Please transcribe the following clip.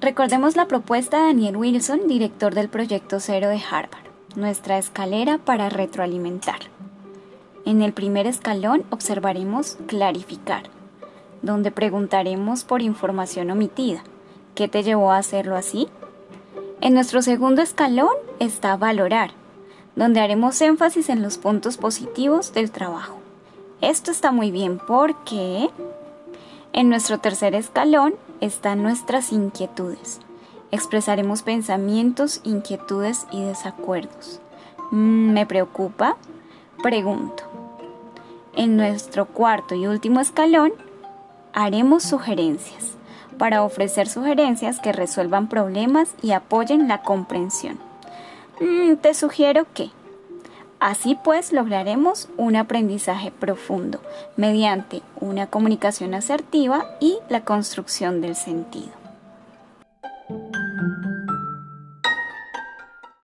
Recordemos la propuesta de Daniel Wilson, director del Proyecto Cero de Harvard, nuestra escalera para retroalimentar. En el primer escalón observaremos clarificar, donde preguntaremos por información omitida. ¿Qué te llevó a hacerlo así? En nuestro segundo escalón está valorar, donde haremos énfasis en los puntos positivos del trabajo. Esto está muy bien porque en nuestro tercer escalón están nuestras inquietudes. Expresaremos pensamientos, inquietudes y desacuerdos. Mm, ¿Me preocupa? Pregunto. En nuestro cuarto y último escalón haremos sugerencias para ofrecer sugerencias que resuelvan problemas y apoyen la comprensión. Mm, te sugiero que Así pues lograremos un aprendizaje profundo mediante una comunicación asertiva y la construcción del sentido.